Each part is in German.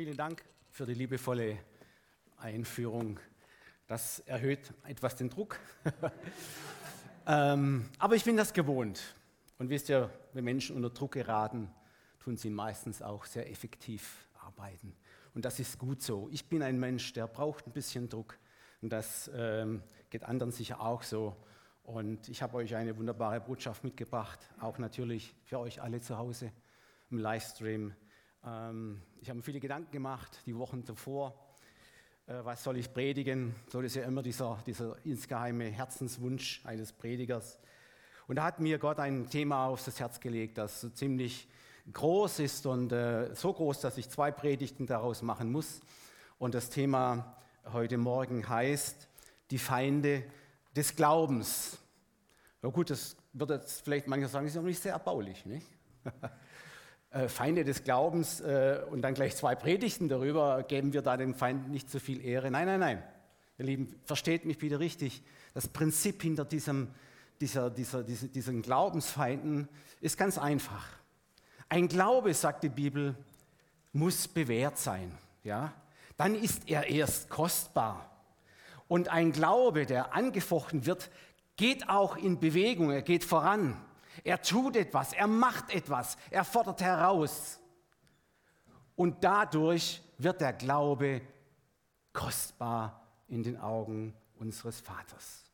Vielen Dank für die liebevolle Einführung. Das erhöht etwas den Druck. ähm, aber ich bin das gewohnt. Und wisst ihr, wenn Menschen unter Druck geraten, tun sie meistens auch sehr effektiv arbeiten. Und das ist gut so. Ich bin ein Mensch, der braucht ein bisschen Druck. Und das ähm, geht anderen sicher auch so. Und ich habe euch eine wunderbare Botschaft mitgebracht, auch natürlich für euch alle zu Hause im Livestream. Ähm, ich habe mir viele Gedanken gemacht, die Wochen zuvor. Äh, was soll ich predigen? So ist ja immer dieser, dieser insgeheime Herzenswunsch eines Predigers. Und da hat mir Gott ein Thema aufs Herz gelegt, das so ziemlich groß ist und äh, so groß, dass ich zwei Predigten daraus machen muss. Und das Thema heute Morgen heißt die Feinde des Glaubens. Ja gut, das wird jetzt vielleicht manche sagen, ist noch nicht sehr erbaulich. Nicht? Äh, Feinde des Glaubens äh, und dann gleich zwei Predigten darüber, geben wir da den Feinden nicht so viel Ehre. Nein, nein, nein. Ihr Lieben, versteht mich wieder richtig. Das Prinzip hinter diesem, dieser, dieser, dieser, diesen Glaubensfeinden ist ganz einfach. Ein Glaube, sagt die Bibel, muss bewährt sein. Ja? Dann ist er erst kostbar. Und ein Glaube, der angefochten wird, geht auch in Bewegung, er geht voran. Er tut etwas, er macht etwas, er fordert heraus. Und dadurch wird der Glaube kostbar in den Augen unseres Vaters.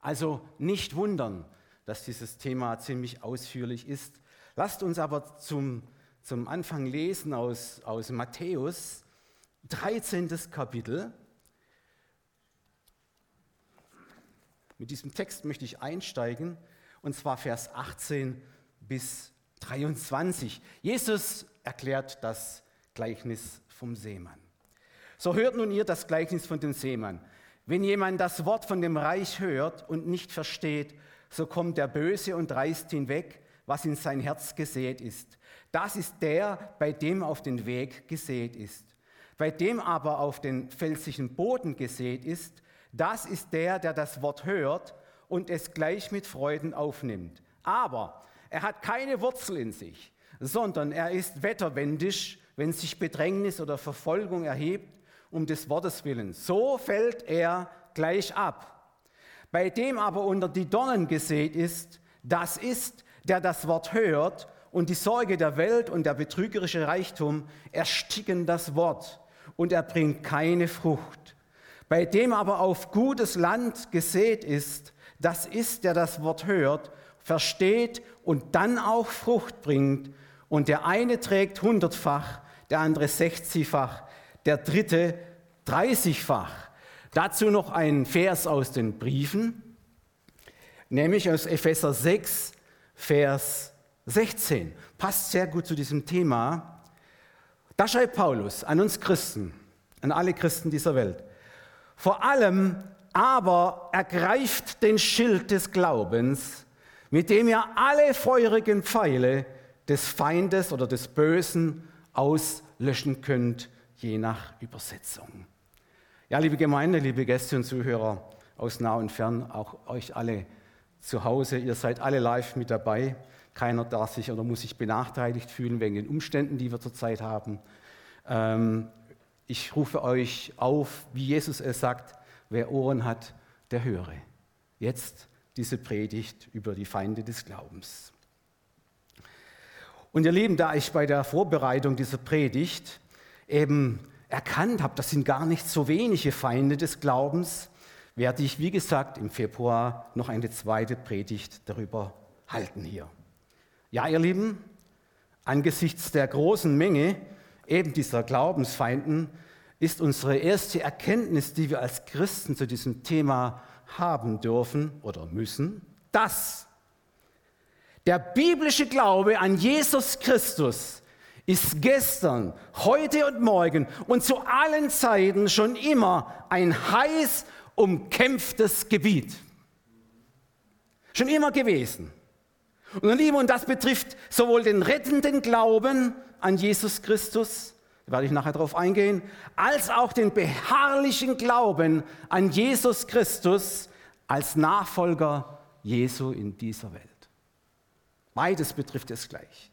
Also nicht wundern, dass dieses Thema ziemlich ausführlich ist. Lasst uns aber zum, zum Anfang lesen aus, aus Matthäus, 13. Kapitel. Mit diesem Text möchte ich einsteigen und zwar Vers 18 bis 23. Jesus erklärt das Gleichnis vom Seemann. So hört nun ihr das Gleichnis von dem Seemann. Wenn jemand das Wort von dem Reich hört und nicht versteht, so kommt der Böse und reißt hinweg, was in sein Herz gesät ist. Das ist der, bei dem auf den Weg gesät ist. Bei dem aber auf den felsigen Boden gesät ist, das ist der, der das Wort hört und es gleich mit Freuden aufnimmt. Aber er hat keine Wurzel in sich, sondern er ist wetterwendisch, wenn sich Bedrängnis oder Verfolgung erhebt, um des Wortes willen. So fällt er gleich ab. Bei dem aber unter die Dornen gesät ist, das ist, der das Wort hört und die Sorge der Welt und der betrügerische Reichtum ersticken das Wort und er bringt keine Frucht. Bei dem aber auf gutes Land gesät ist, das ist, der das Wort hört, versteht und dann auch Frucht bringt. Und der eine trägt hundertfach, der andere sechzigfach, der dritte dreißigfach. Dazu noch ein Vers aus den Briefen, nämlich aus Epheser 6, Vers 16. Passt sehr gut zu diesem Thema. Da schreibt Paulus an uns Christen, an alle Christen dieser Welt. Vor allem aber ergreift den Schild des Glaubens, mit dem ihr alle feurigen Pfeile des Feindes oder des Bösen auslöschen könnt, je nach Übersetzung. Ja, liebe Gemeinde, liebe Gäste und Zuhörer aus nah und fern, auch euch alle zu Hause, ihr seid alle live mit dabei. Keiner darf sich oder muss sich benachteiligt fühlen wegen den Umständen, die wir zurzeit haben. Ähm, ich rufe euch auf, wie Jesus es sagt, Wer Ohren hat, der höre. Jetzt diese Predigt über die Feinde des Glaubens. Und ihr Lieben, da ich bei der Vorbereitung dieser Predigt eben erkannt habe, das sind gar nicht so wenige Feinde des Glaubens, werde ich, wie gesagt, im Februar noch eine zweite Predigt darüber halten hier. Ja, ihr Lieben, angesichts der großen Menge eben dieser Glaubensfeinden ist unsere erste Erkenntnis, die wir als Christen zu diesem Thema haben dürfen oder müssen, dass der biblische Glaube an Jesus Christus ist gestern, heute und morgen und zu allen Zeiten schon immer ein heiß umkämpftes Gebiet. Schon immer gewesen. Und, Liebe, und das betrifft sowohl den rettenden Glauben an Jesus Christus, werde ich nachher darauf eingehen, als auch den beharrlichen Glauben an Jesus Christus als Nachfolger Jesu in dieser Welt. Beides betrifft es gleich.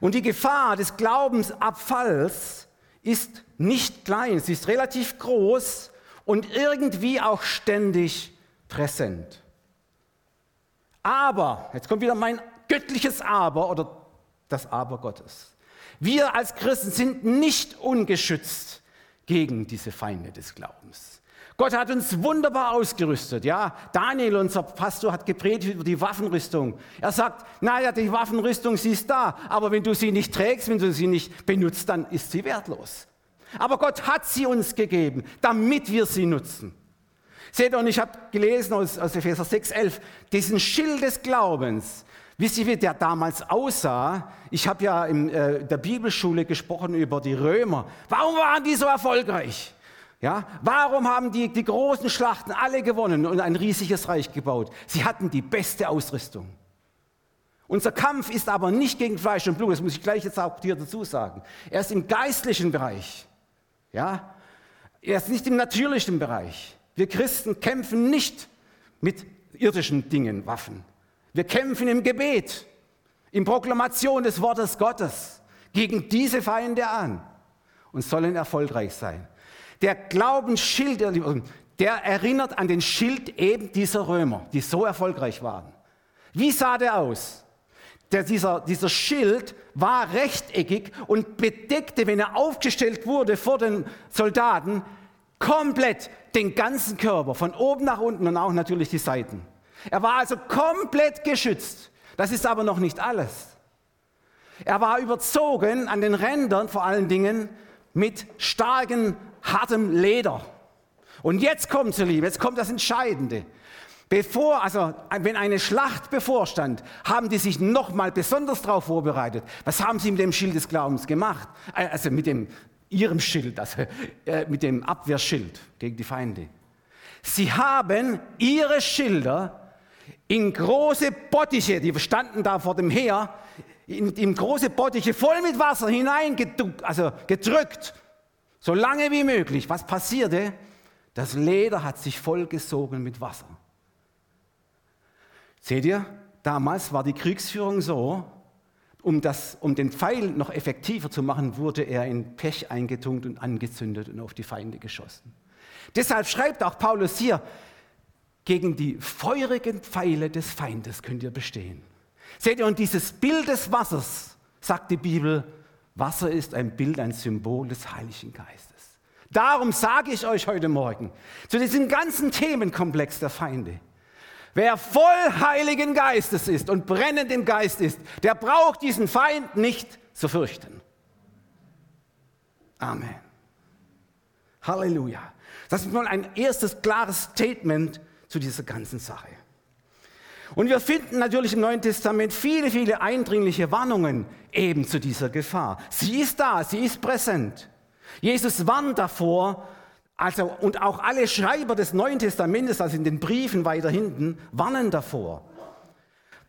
Und die Gefahr des Glaubensabfalls ist nicht klein, sie ist relativ groß und irgendwie auch ständig präsent. Aber, jetzt kommt wieder mein göttliches Aber oder das Aber Gottes. Wir als Christen sind nicht ungeschützt gegen diese Feinde des Glaubens. Gott hat uns wunderbar ausgerüstet. Ja, Daniel, unser Pastor, hat gepredigt über die Waffenrüstung. Er sagt, naja, die Waffenrüstung, sie ist da, aber wenn du sie nicht trägst, wenn du sie nicht benutzt, dann ist sie wertlos. Aber Gott hat sie uns gegeben, damit wir sie nutzen. Seht und ich habe gelesen aus, aus Epheser 6, 11, diesen Schild des Glaubens. Wisst ihr, wie der damals aussah? Ich habe ja in äh, der Bibelschule gesprochen über die Römer. Warum waren die so erfolgreich? Ja, warum haben die die großen Schlachten alle gewonnen und ein riesiges Reich gebaut? Sie hatten die beste Ausrüstung. Unser Kampf ist aber nicht gegen Fleisch und Blut, das muss ich gleich jetzt auch dir dazu sagen. Er ist im geistlichen Bereich. Ja, er ist nicht im natürlichen Bereich. Wir Christen kämpfen nicht mit irdischen Dingen, Waffen. Wir kämpfen im Gebet, in Proklamation des Wortes Gottes gegen diese Feinde an und sollen erfolgreich sein. Der Glaubensschild, der erinnert an den Schild eben dieser Römer, die so erfolgreich waren. Wie sah der aus? Der, dieser, dieser Schild war rechteckig und bedeckte, wenn er aufgestellt wurde vor den Soldaten, komplett den ganzen Körper, von oben nach unten und auch natürlich die Seiten. Er war also komplett geschützt. Das ist aber noch nicht alles. Er war überzogen an den Rändern vor allen Dingen mit starkem, hartem Leder. Und jetzt kommt, ihr Lieben, jetzt kommt das Entscheidende. Bevor, also wenn eine Schlacht bevorstand, haben die sich nochmal besonders darauf vorbereitet. Was haben sie mit dem Schild des Glaubens gemacht? Äh, also mit dem, ihrem Schild, also äh, mit dem Abwehrschild gegen die Feinde. Sie haben ihre Schilder in große Bottiche, die standen da vor dem Heer, in, in große Bottiche voll mit Wasser hineingedrückt, also gedrückt, so lange wie möglich. Was passierte? Das Leder hat sich vollgesogen mit Wasser. Seht ihr, damals war die Kriegsführung so, um, das, um den Pfeil noch effektiver zu machen, wurde er in Pech eingetunkt und angezündet und auf die Feinde geschossen. Deshalb schreibt auch Paulus hier, gegen die feurigen Pfeile des Feindes könnt ihr bestehen. Seht ihr, und dieses Bild des Wassers, sagt die Bibel, Wasser ist ein Bild, ein Symbol des Heiligen Geistes. Darum sage ich euch heute Morgen zu diesem ganzen Themenkomplex der Feinde. Wer voll Heiligen Geistes ist und brennend im Geist ist, der braucht diesen Feind nicht zu fürchten. Amen. Halleluja. Das ist mal ein erstes klares Statement zu dieser ganzen Sache. Und wir finden natürlich im Neuen Testament viele, viele eindringliche Warnungen eben zu dieser Gefahr. Sie ist da, sie ist präsent. Jesus warnt davor, also, und auch alle Schreiber des Neuen Testamentes, also in den Briefen weiter hinten, warnen davor.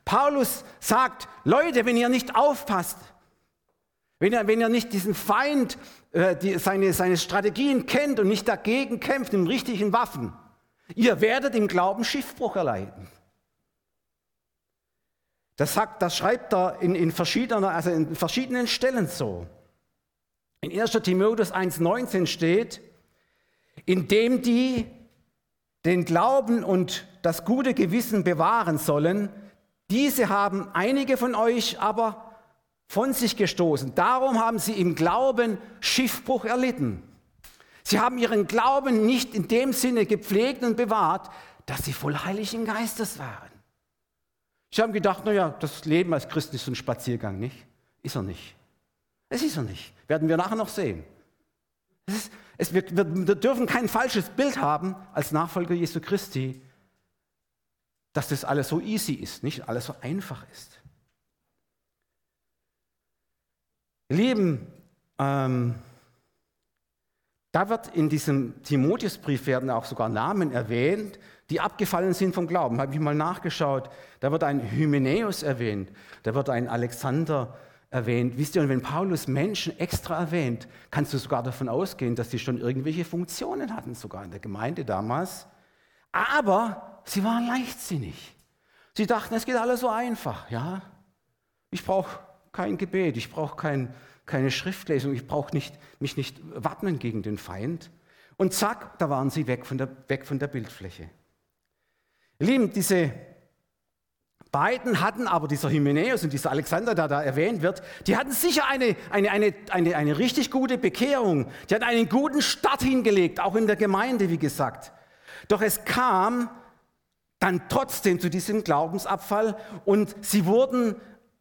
Paulus sagt, Leute, wenn ihr nicht aufpasst, wenn ihr, wenn ihr nicht diesen Feind, äh, die, seine, seine Strategien kennt und nicht dagegen kämpft mit richtigen Waffen, Ihr werdet im Glauben Schiffbruch erleiden. Das, sagt, das schreibt er in, in, verschiedenen, also in verschiedenen Stellen so. In 1 Timotheus 1,19 steht, indem die den Glauben und das gute Gewissen bewahren sollen, diese haben einige von euch aber von sich gestoßen. Darum haben sie im Glauben Schiffbruch erlitten. Sie haben ihren Glauben nicht in dem Sinne gepflegt und bewahrt, dass sie voll Heiligen Geistes waren. Sie haben gedacht, naja, das Leben als Christ ist so ein Spaziergang, nicht? Ist er nicht. Es ist er nicht. Werden wir nachher noch sehen. Es ist, es, wir, wir dürfen kein falsches Bild haben als Nachfolger Jesu Christi, dass das alles so easy ist, nicht alles so einfach ist. Lieben, ähm, da wird in diesem Timotheusbrief werden auch sogar Namen erwähnt, die abgefallen sind vom Glauben. Habe ich mal nachgeschaut. Da wird ein Hymenäus erwähnt, da wird ein Alexander erwähnt. Wisst ihr, und wenn Paulus Menschen extra erwähnt, kannst du sogar davon ausgehen, dass sie schon irgendwelche Funktionen hatten, sogar in der Gemeinde damals. Aber sie waren leichtsinnig. Sie dachten, es geht alles so einfach. Ja, ich brauche kein Gebet, ich brauche kein keine Schriftlesung, ich brauche nicht, mich nicht wappnen gegen den Feind. Und zack, da waren sie weg von der, weg von der Bildfläche. Lieben, diese beiden hatten aber, dieser Hymenäus und dieser Alexander, der da erwähnt wird, die hatten sicher eine, eine, eine, eine, eine richtig gute Bekehrung. Die hatten einen guten Start hingelegt, auch in der Gemeinde, wie gesagt. Doch es kam dann trotzdem zu diesem Glaubensabfall und sie wurden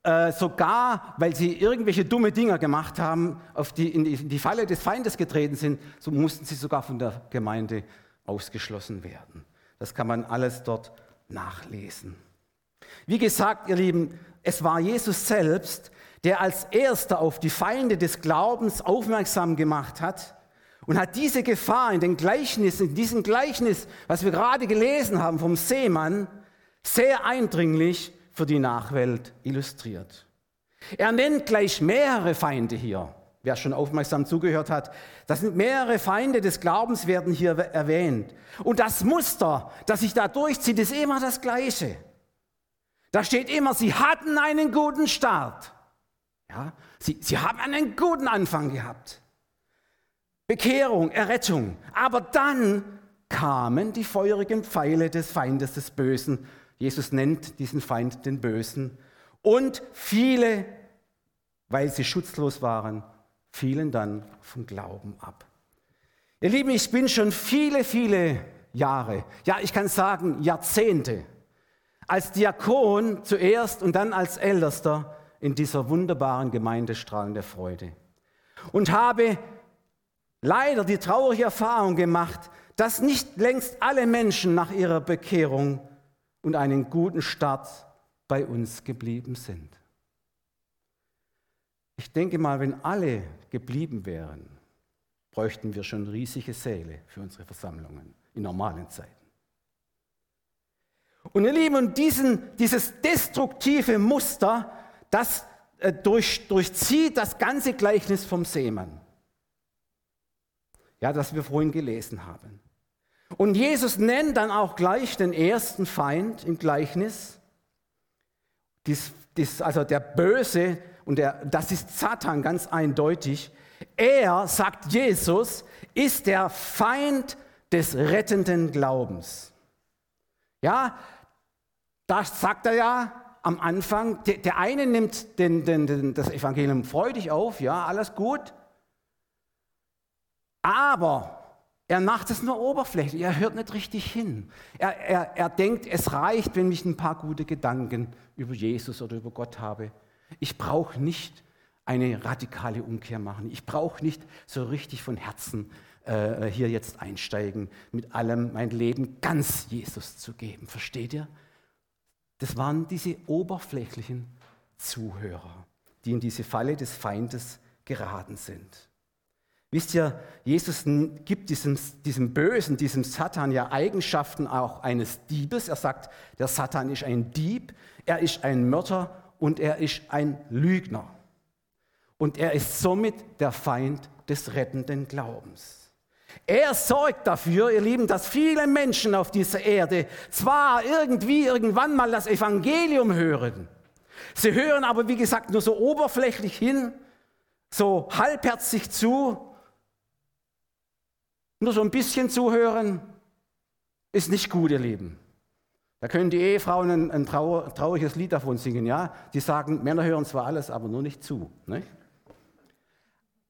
äh, sogar, weil sie irgendwelche dumme Dinger gemacht haben, auf die, in, die, in die Falle des Feindes getreten sind, so mussten sie sogar von der Gemeinde ausgeschlossen werden. Das kann man alles dort nachlesen. Wie gesagt, ihr Lieben, es war Jesus selbst, der als erster auf die Feinde des Glaubens aufmerksam gemacht hat und hat diese Gefahr in den Gleichnissen, in diesem Gleichnis, was wir gerade gelesen haben vom Seemann, sehr eindringlich für die Nachwelt illustriert. Er nennt gleich mehrere Feinde hier. Wer schon aufmerksam zugehört hat, das sind mehrere Feinde des Glaubens werden hier erwähnt. Und das Muster, das sich da durchzieht, ist immer das gleiche. Da steht immer, sie hatten einen guten Start. Ja, sie, sie haben einen guten Anfang gehabt. Bekehrung, Errettung. Aber dann kamen die feurigen Pfeile des Feindes des Bösen. Jesus nennt diesen Feind den Bösen. Und viele, weil sie schutzlos waren, fielen dann vom Glauben ab. Ihr Lieben, ich bin schon viele, viele Jahre, ja, ich kann sagen Jahrzehnte, als Diakon zuerst und dann als Ältester in dieser wunderbaren Gemeinde Strahlen der Freude. Und habe leider die traurige Erfahrung gemacht, dass nicht längst alle Menschen nach ihrer Bekehrung und einen guten Start bei uns geblieben sind. Ich denke mal, wenn alle geblieben wären, bräuchten wir schon riesige Säle für unsere Versammlungen in normalen Zeiten. Und ihr Lieben, und diesen, dieses destruktive Muster, das äh, durch, durchzieht das ganze Gleichnis vom Seemann ja, das wir vorhin gelesen haben. Und Jesus nennt dann auch gleich den ersten Feind im Gleichnis, dies, dies, also der Böse, und der, das ist Satan ganz eindeutig. Er, sagt Jesus, ist der Feind des rettenden Glaubens. Ja, das sagt er ja am Anfang. Der, der eine nimmt den, den, den, das Evangelium freudig auf, ja, alles gut. Aber er macht es nur oberflächlich, er hört nicht richtig hin. Er, er, er denkt, es reicht, wenn ich ein paar gute Gedanken über Jesus oder über Gott habe. Ich brauche nicht eine radikale Umkehr machen. Ich brauche nicht so richtig von Herzen äh, hier jetzt einsteigen, mit allem mein Leben ganz Jesus zu geben. Versteht ihr? Das waren diese oberflächlichen Zuhörer, die in diese Falle des Feindes geraten sind. Wisst ihr, Jesus gibt diesem, diesem Bösen, diesem Satan ja Eigenschaften auch eines Diebes. Er sagt, der Satan ist ein Dieb, er ist ein Mörder und er ist ein Lügner. Und er ist somit der Feind des rettenden Glaubens. Er sorgt dafür, ihr Lieben, dass viele Menschen auf dieser Erde zwar irgendwie irgendwann mal das Evangelium hören, sie hören aber, wie gesagt, nur so oberflächlich hin, so halbherzig zu nur so ein bisschen zuhören ist nicht gut, ihr Lieben. Da können die Ehefrauen ein, ein trauer, trauriges Lied davon singen, ja? Die sagen, Männer hören zwar alles, aber nur nicht zu. Nicht?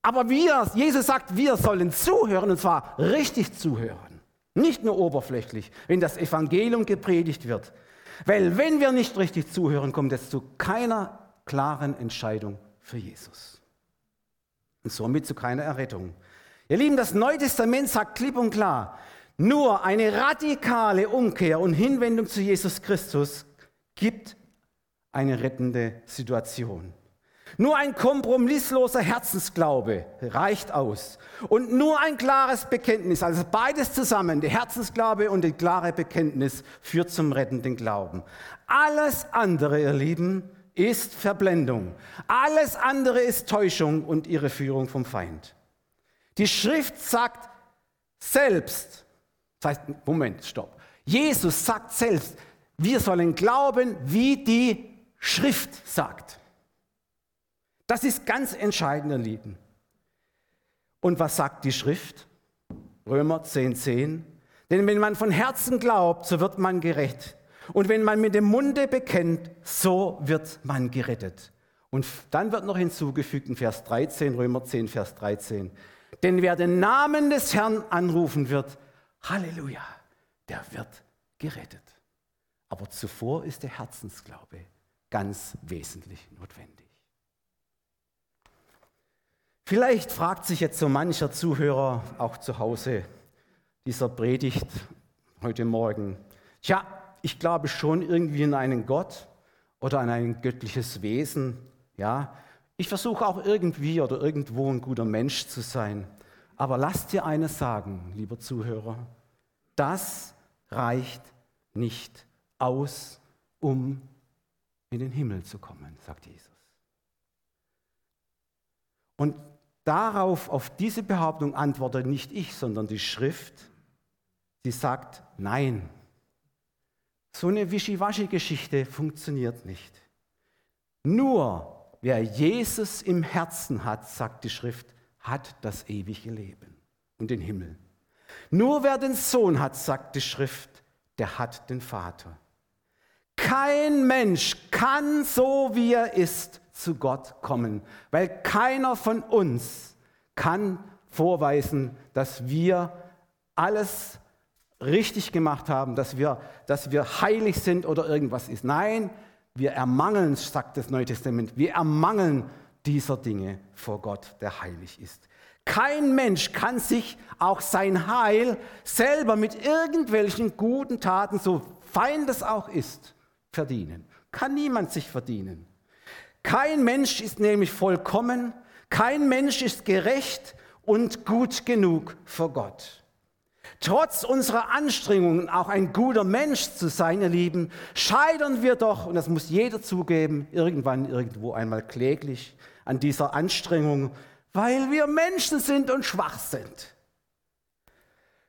Aber wir, Jesus sagt, wir sollen zuhören und zwar richtig zuhören. Nicht nur oberflächlich, wenn das Evangelium gepredigt wird. Weil wenn wir nicht richtig zuhören, kommt es zu keiner klaren Entscheidung für Jesus. Und somit zu keiner Errettung. Ihr Lieben, das Neue Testament sagt klipp und klar, nur eine radikale Umkehr und Hinwendung zu Jesus Christus gibt eine rettende Situation. Nur ein kompromissloser Herzensglaube reicht aus. Und nur ein klares Bekenntnis, also beides zusammen, der Herzensglaube und das klare Bekenntnis, führt zum rettenden Glauben. Alles andere, ihr Lieben, ist Verblendung. Alles andere ist Täuschung und ihre Führung vom Feind. Die Schrift sagt selbst, das heißt, Moment, stopp. Jesus sagt selbst, wir sollen glauben, wie die Schrift sagt. Das ist ganz entscheidend, ihr Lieben. Und was sagt die Schrift? Römer 10, 10. Denn wenn man von Herzen glaubt, so wird man gerecht. Und wenn man mit dem Munde bekennt, so wird man gerettet. Und dann wird noch hinzugefügt in Vers 13, Römer 10, Vers 13. Denn wer den Namen des Herrn anrufen wird, Halleluja, der wird gerettet. Aber zuvor ist der Herzensglaube ganz wesentlich notwendig. Vielleicht fragt sich jetzt so mancher Zuhörer auch zu Hause dieser Predigt heute Morgen, tja, ich glaube schon irgendwie in einen Gott oder an ein göttliches Wesen, ja. Ich versuche auch irgendwie oder irgendwo ein guter Mensch zu sein. Aber lasst dir eines sagen, lieber Zuhörer, das reicht nicht aus, um in den Himmel zu kommen, sagt Jesus. Und darauf, auf diese Behauptung antwortet nicht ich, sondern die Schrift. Sie sagt, nein, so eine Wischiwaschi-Geschichte funktioniert nicht. Nur wer Jesus im Herzen hat, sagt die Schrift, hat das ewige Leben und den Himmel. Nur wer den Sohn hat, sagt die Schrift, der hat den Vater. Kein Mensch kann so wie er ist zu Gott kommen, weil keiner von uns kann vorweisen, dass wir alles richtig gemacht haben, dass wir, dass wir heilig sind oder irgendwas ist. Nein, wir ermangeln, sagt das Neue Testament, wir ermangeln dieser Dinge vor Gott, der heilig ist. Kein Mensch kann sich auch sein Heil selber mit irgendwelchen guten Taten, so fein das auch ist, verdienen. Kann niemand sich verdienen. Kein Mensch ist nämlich vollkommen, kein Mensch ist gerecht und gut genug vor Gott. Trotz unserer Anstrengungen, auch ein guter Mensch zu sein, ihr Lieben, scheitern wir doch, und das muss jeder zugeben, irgendwann, irgendwo einmal kläglich an dieser Anstrengung, weil wir Menschen sind und schwach sind.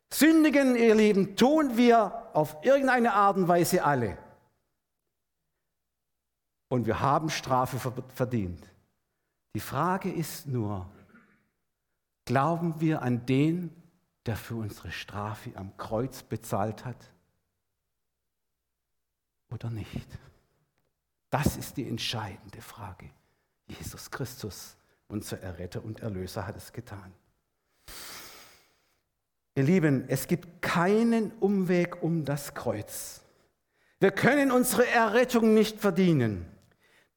Sündigen, ihr Lieben, tun wir auf irgendeine Art und Weise alle. Und wir haben Strafe verdient. Die Frage ist nur, glauben wir an den, der für unsere Strafe am Kreuz bezahlt hat? Oder nicht? Das ist die entscheidende Frage. Jesus Christus, unser Erretter und Erlöser, hat es getan. Ihr Lieben, es gibt keinen Umweg um das Kreuz. Wir können unsere Errettung nicht verdienen,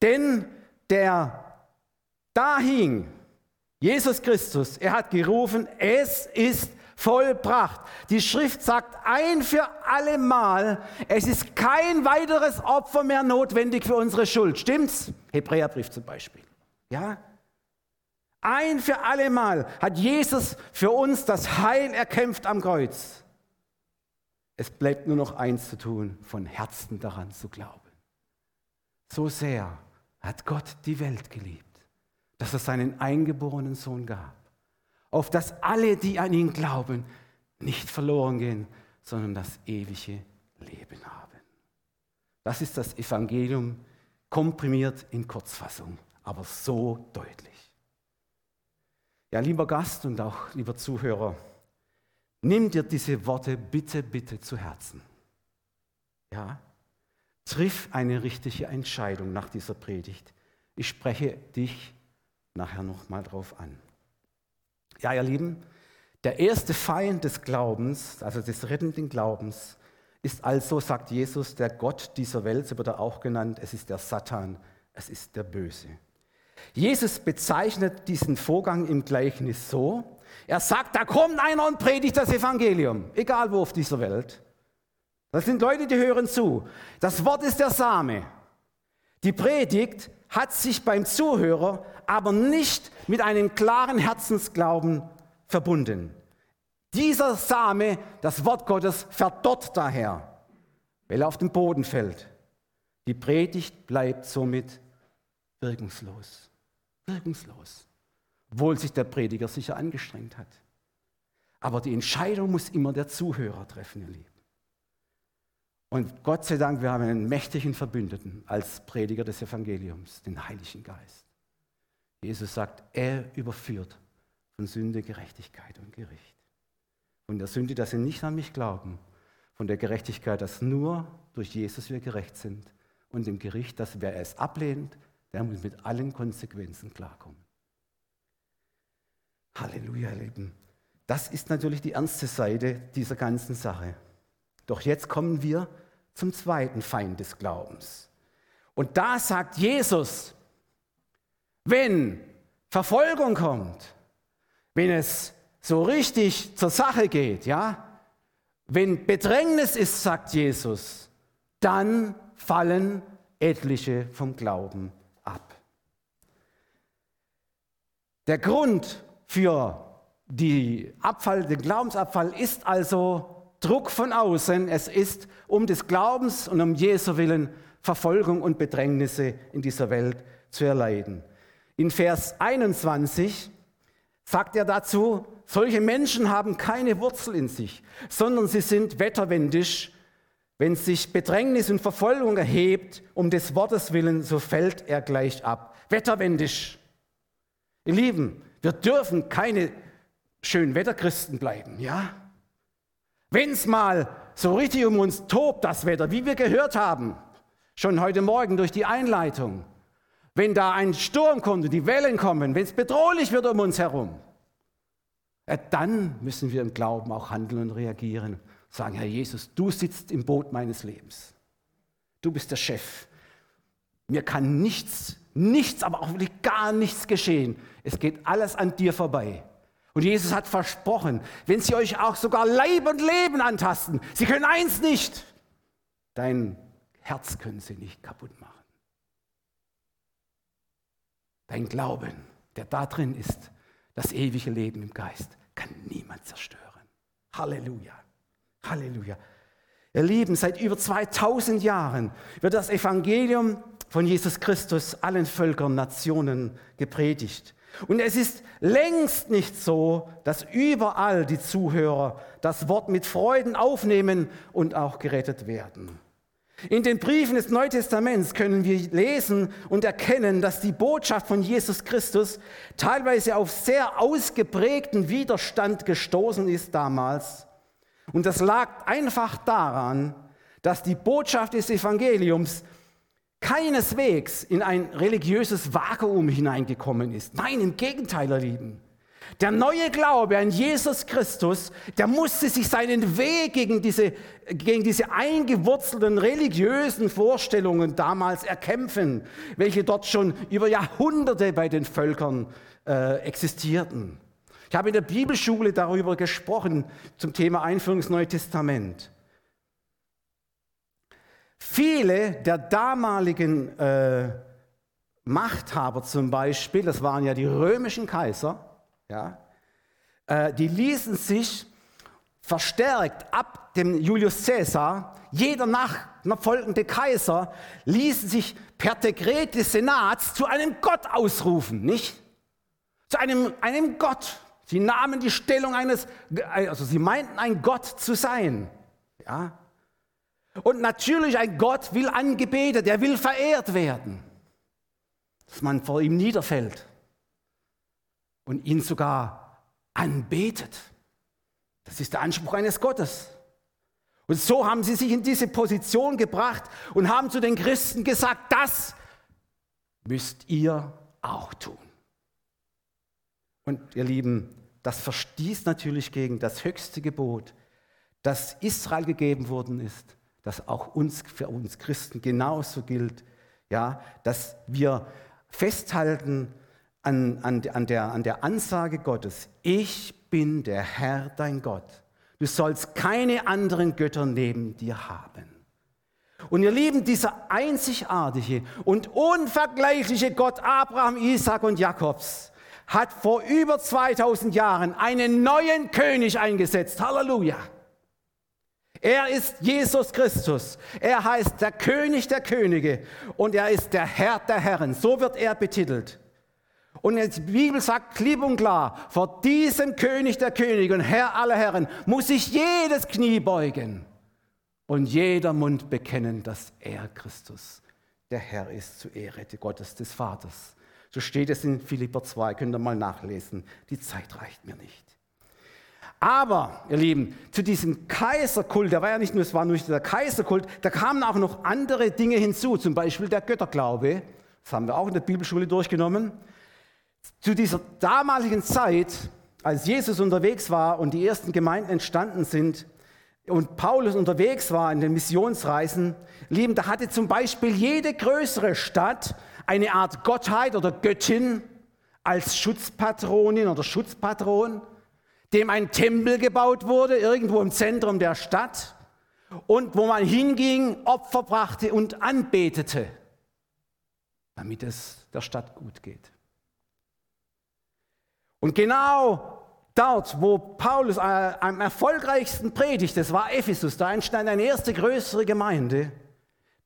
denn der da hing, Jesus Christus, er hat gerufen, es ist vollbracht. Die Schrift sagt ein für alle Mal, es ist kein weiteres Opfer mehr notwendig für unsere Schuld. Stimmt's? Hebräerbrief zum Beispiel. Ja? Ein für alle Mal hat Jesus für uns das Heil erkämpft am Kreuz. Es bleibt nur noch eins zu tun, von Herzen daran zu glauben. So sehr hat Gott die Welt geliebt, dass er seinen eingeborenen Sohn gab, auf dass alle, die an ihn glauben, nicht verloren gehen, sondern das ewige Leben haben. Das ist das Evangelium komprimiert in Kurzfassung, aber so deutlich. Ja, lieber Gast und auch lieber Zuhörer, nimm dir diese Worte bitte, bitte zu Herzen. Ja, triff eine richtige Entscheidung nach dieser Predigt. Ich spreche dich nachher nochmal drauf an. Ja, ihr Lieben, der erste Feind des Glaubens, also des rettenden Glaubens, ist also, sagt Jesus, der Gott dieser Welt, so wird er auch genannt, es ist der Satan, es ist der Böse. Jesus bezeichnet diesen Vorgang im Gleichnis so, er sagt, da kommt einer und predigt das Evangelium, egal wo auf dieser Welt. Das sind Leute, die hören zu. Das Wort ist der Same. Die Predigt hat sich beim Zuhörer aber nicht mit einem klaren Herzensglauben verbunden. Dieser Same, das Wort Gottes, verdorrt daher, weil er auf den Boden fällt. Die Predigt bleibt somit wirkungslos wirkungslos, obwohl sich der Prediger sicher angestrengt hat. Aber die Entscheidung muss immer der Zuhörer treffen, ihr Lieben. Und Gott sei Dank, wir haben einen mächtigen Verbündeten als Prediger des Evangeliums, den Heiligen Geist. Jesus sagt, er überführt von Sünde, Gerechtigkeit und Gericht. Von der Sünde, dass sie nicht an mich glauben. Von der Gerechtigkeit, dass nur durch Jesus wir gerecht sind. Und dem Gericht, dass wer es ablehnt, der muss mit allen Konsequenzen klarkommen. Halleluja, Lieben. Das ist natürlich die ernste Seite dieser ganzen Sache. Doch jetzt kommen wir zum zweiten Feind des Glaubens. Und da sagt Jesus, wenn Verfolgung kommt, wenn es so richtig zur Sache geht, ja, wenn Bedrängnis ist, sagt Jesus, dann fallen etliche vom Glauben ab. Der Grund für die Abfall, den Glaubensabfall ist also Druck von außen. Es ist um des Glaubens und um Jesu Willen Verfolgung und Bedrängnisse in dieser Welt zu erleiden. In Vers 21 sagt er dazu, solche Menschen haben keine Wurzel in sich, sondern sie sind wetterwendisch. Wenn sich Bedrängnis und Verfolgung erhebt, um des Wortes willen, so fällt er gleich ab. Wetterwendisch. Ihr Lieben, wir dürfen keine Schönwetterchristen bleiben, ja? Wenn es mal so richtig um uns tobt, das Wetter, wie wir gehört haben, schon heute Morgen durch die Einleitung, wenn da ein Sturm kommt und die Wellen kommen, wenn es bedrohlich wird um uns herum, ja, dann müssen wir im Glauben auch handeln und reagieren. Sagen, Herr Jesus, du sitzt im Boot meines Lebens. Du bist der Chef. Mir kann nichts, nichts, aber auch wirklich gar nichts geschehen. Es geht alles an dir vorbei. Und Jesus hat versprochen, wenn sie euch auch sogar Leib und Leben antasten, sie können eins nicht, dein Herz können sie nicht kaputt machen. Dein Glauben, der da drin ist, das ewige Leben im Geist, kann niemand zerstören. Halleluja. Halleluja. Ihr Lieben, seit über 2000 Jahren wird das Evangelium von Jesus Christus allen Völkern, Nationen gepredigt. Und es ist längst nicht so, dass überall die Zuhörer das Wort mit Freuden aufnehmen und auch gerettet werden. In den Briefen des Neuen Testaments können wir lesen und erkennen, dass die Botschaft von Jesus Christus teilweise auf sehr ausgeprägten Widerstand gestoßen ist damals. Und das lag einfach daran, dass die Botschaft des Evangeliums keineswegs in ein religiöses Vakuum hineingekommen ist. Nein, im Gegenteil, ihr Lieben. Der neue Glaube an Jesus Christus, der musste sich seinen Weg gegen diese, gegen diese eingewurzelten religiösen Vorstellungen damals erkämpfen, welche dort schon über Jahrhunderte bei den Völkern äh, existierten. Ich habe in der Bibelschule darüber gesprochen zum Thema Einführung ins Neue Testament. Viele der damaligen äh, Machthaber zum Beispiel, das waren ja die römischen Kaiser, ja, äh, die ließen sich verstärkt ab dem Julius Caesar, jeder nachfolgende Kaiser, ließen sich per Dekret des Senats zu einem Gott ausrufen, nicht? Zu einem, einem Gott. Sie nahmen die Stellung eines, also sie meinten ein Gott zu sein. Ja? Und natürlich, ein Gott will angebetet, er will verehrt werden. Dass man vor ihm niederfällt und ihn sogar anbetet. Das ist der Anspruch eines Gottes. Und so haben sie sich in diese Position gebracht und haben zu den Christen gesagt, das müsst ihr auch tun. Und ihr Lieben, das verstieß natürlich gegen das höchste Gebot, das Israel gegeben worden ist das auch uns, für uns Christen genauso gilt, ja, dass wir festhalten an, an, an, der, an der Ansage Gottes, ich bin der Herr, dein Gott. Du sollst keine anderen Götter neben dir haben. Und ihr Lieben, dieser einzigartige und unvergleichliche Gott Abraham, Isaac und Jakobs hat vor über 2000 Jahren einen neuen König eingesetzt. Halleluja. Er ist Jesus Christus. Er heißt der König der Könige und er ist der Herr der Herren. So wird er betitelt. Und die Bibel sagt klipp und klar, vor diesem König der Könige und Herr aller Herren muss sich jedes Knie beugen und jeder Mund bekennen, dass er Christus der Herr ist, zur Ehre Gottes des Vaters. So steht es in Philipper 2, könnt ihr mal nachlesen. Die Zeit reicht mir nicht. Aber, ihr Lieben, zu diesem Kaiserkult, der war ja nicht nur, es war nur der Kaiserkult, da kamen auch noch andere Dinge hinzu, zum Beispiel der Götterglaube. Das haben wir auch in der Bibelschule durchgenommen. Zu dieser damaligen Zeit, als Jesus unterwegs war und die ersten Gemeinden entstanden sind und Paulus unterwegs war in den Missionsreisen, Lieben, da hatte zum Beispiel jede größere Stadt eine Art Gottheit oder Göttin als Schutzpatronin oder Schutzpatron, dem ein Tempel gebaut wurde, irgendwo im Zentrum der Stadt, und wo man hinging, Opfer brachte und anbetete, damit es der Stadt gut geht. Und genau dort, wo Paulus äh, am erfolgreichsten predigt, das war Ephesus, da entstand eine erste größere Gemeinde,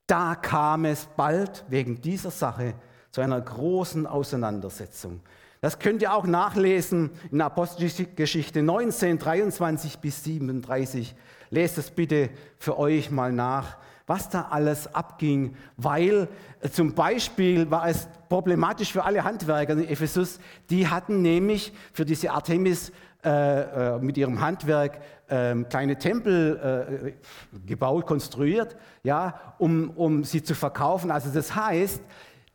da kam es bald wegen dieser Sache zu einer großen Auseinandersetzung. Das könnt ihr auch nachlesen in Apostelgeschichte 19, 23 bis 37. Lest es bitte für euch mal nach, was da alles abging, weil äh, zum Beispiel war es problematisch für alle Handwerker in Ephesus, die hatten nämlich für diese Artemis äh, äh, mit ihrem Handwerk äh, kleine Tempel äh, gebaut, konstruiert, ja, um, um sie zu verkaufen. Also das heißt,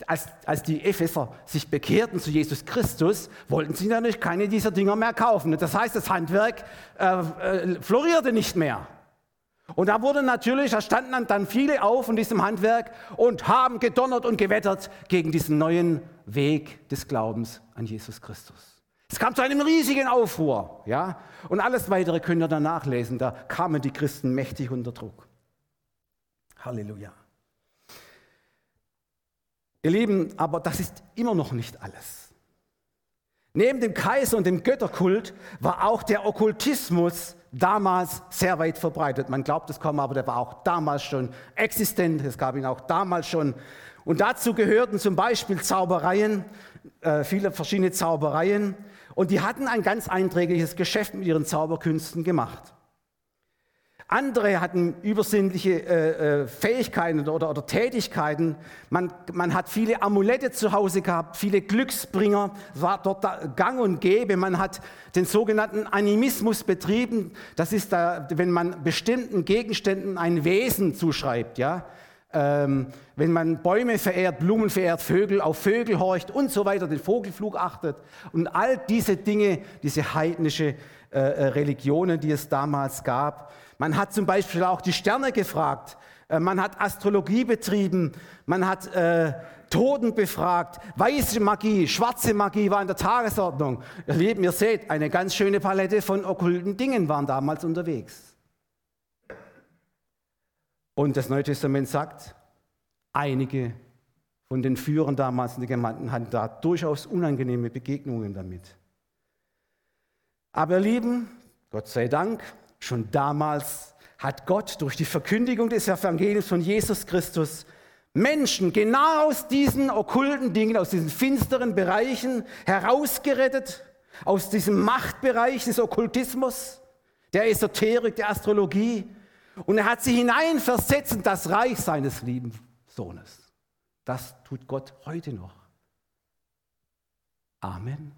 als, als die Epheser sich bekehrten zu Jesus Christus, wollten sie natürlich keine dieser Dinger mehr kaufen. Das heißt, das Handwerk äh, äh, florierte nicht mehr. Und da wurden natürlich, da standen dann viele auf in diesem Handwerk und haben gedonnert und gewettert gegen diesen neuen Weg des Glaubens an Jesus Christus. Es kam zu einem riesigen Aufruhr, ja, und alles weitere könnt ihr dann nachlesen. Da kamen die Christen mächtig unter Druck. Halleluja. Ihr Lieben, aber das ist immer noch nicht alles. Neben dem Kaiser und dem Götterkult war auch der Okkultismus damals sehr weit verbreitet. Man glaubt es kaum, aber der war auch damals schon existent. Es gab ihn auch damals schon. Und dazu gehörten zum Beispiel Zaubereien, äh, viele verschiedene Zaubereien. Und die hatten ein ganz einträgliches Geschäft mit ihren Zauberkünsten gemacht. Andere hatten übersinnliche äh, äh, Fähigkeiten oder, oder, Tätigkeiten. Man, man, hat viele Amulette zu Hause gehabt, viele Glücksbringer, war dort gang und gäbe. Man hat den sogenannten Animismus betrieben. Das ist, da, wenn man bestimmten Gegenständen ein Wesen zuschreibt. Ja? ähm, wenn man Bäume verehrt, Blumen verehrt, Vögel auf Vögel horcht und so weiter, den Vogelflug achtet und all diese Dinge, diese heidnische äh, äh, Religionen, die es damals gab. Man hat zum Beispiel auch die Sterne gefragt, äh, man hat Astrologie betrieben, man hat äh, Toten befragt, weiße Magie, schwarze Magie war in der Tagesordnung. Ihr Lieben, ihr seht, eine ganz schöne Palette von okkulten Dingen waren damals unterwegs. Und das Neue Testament sagt, einige von den Führern damals in den Gemeinden hatten da durchaus unangenehme Begegnungen damit. Aber ihr Lieben, Gott sei Dank, schon damals hat Gott durch die Verkündigung des Evangeliums von Jesus Christus Menschen genau aus diesen okkulten Dingen, aus diesen finsteren Bereichen herausgerettet, aus diesem Machtbereich des Okkultismus, der Esoterik, der Astrologie, und er hat sie hineinversetzt in das Reich seines lieben Sohnes. Das tut Gott heute noch. Amen.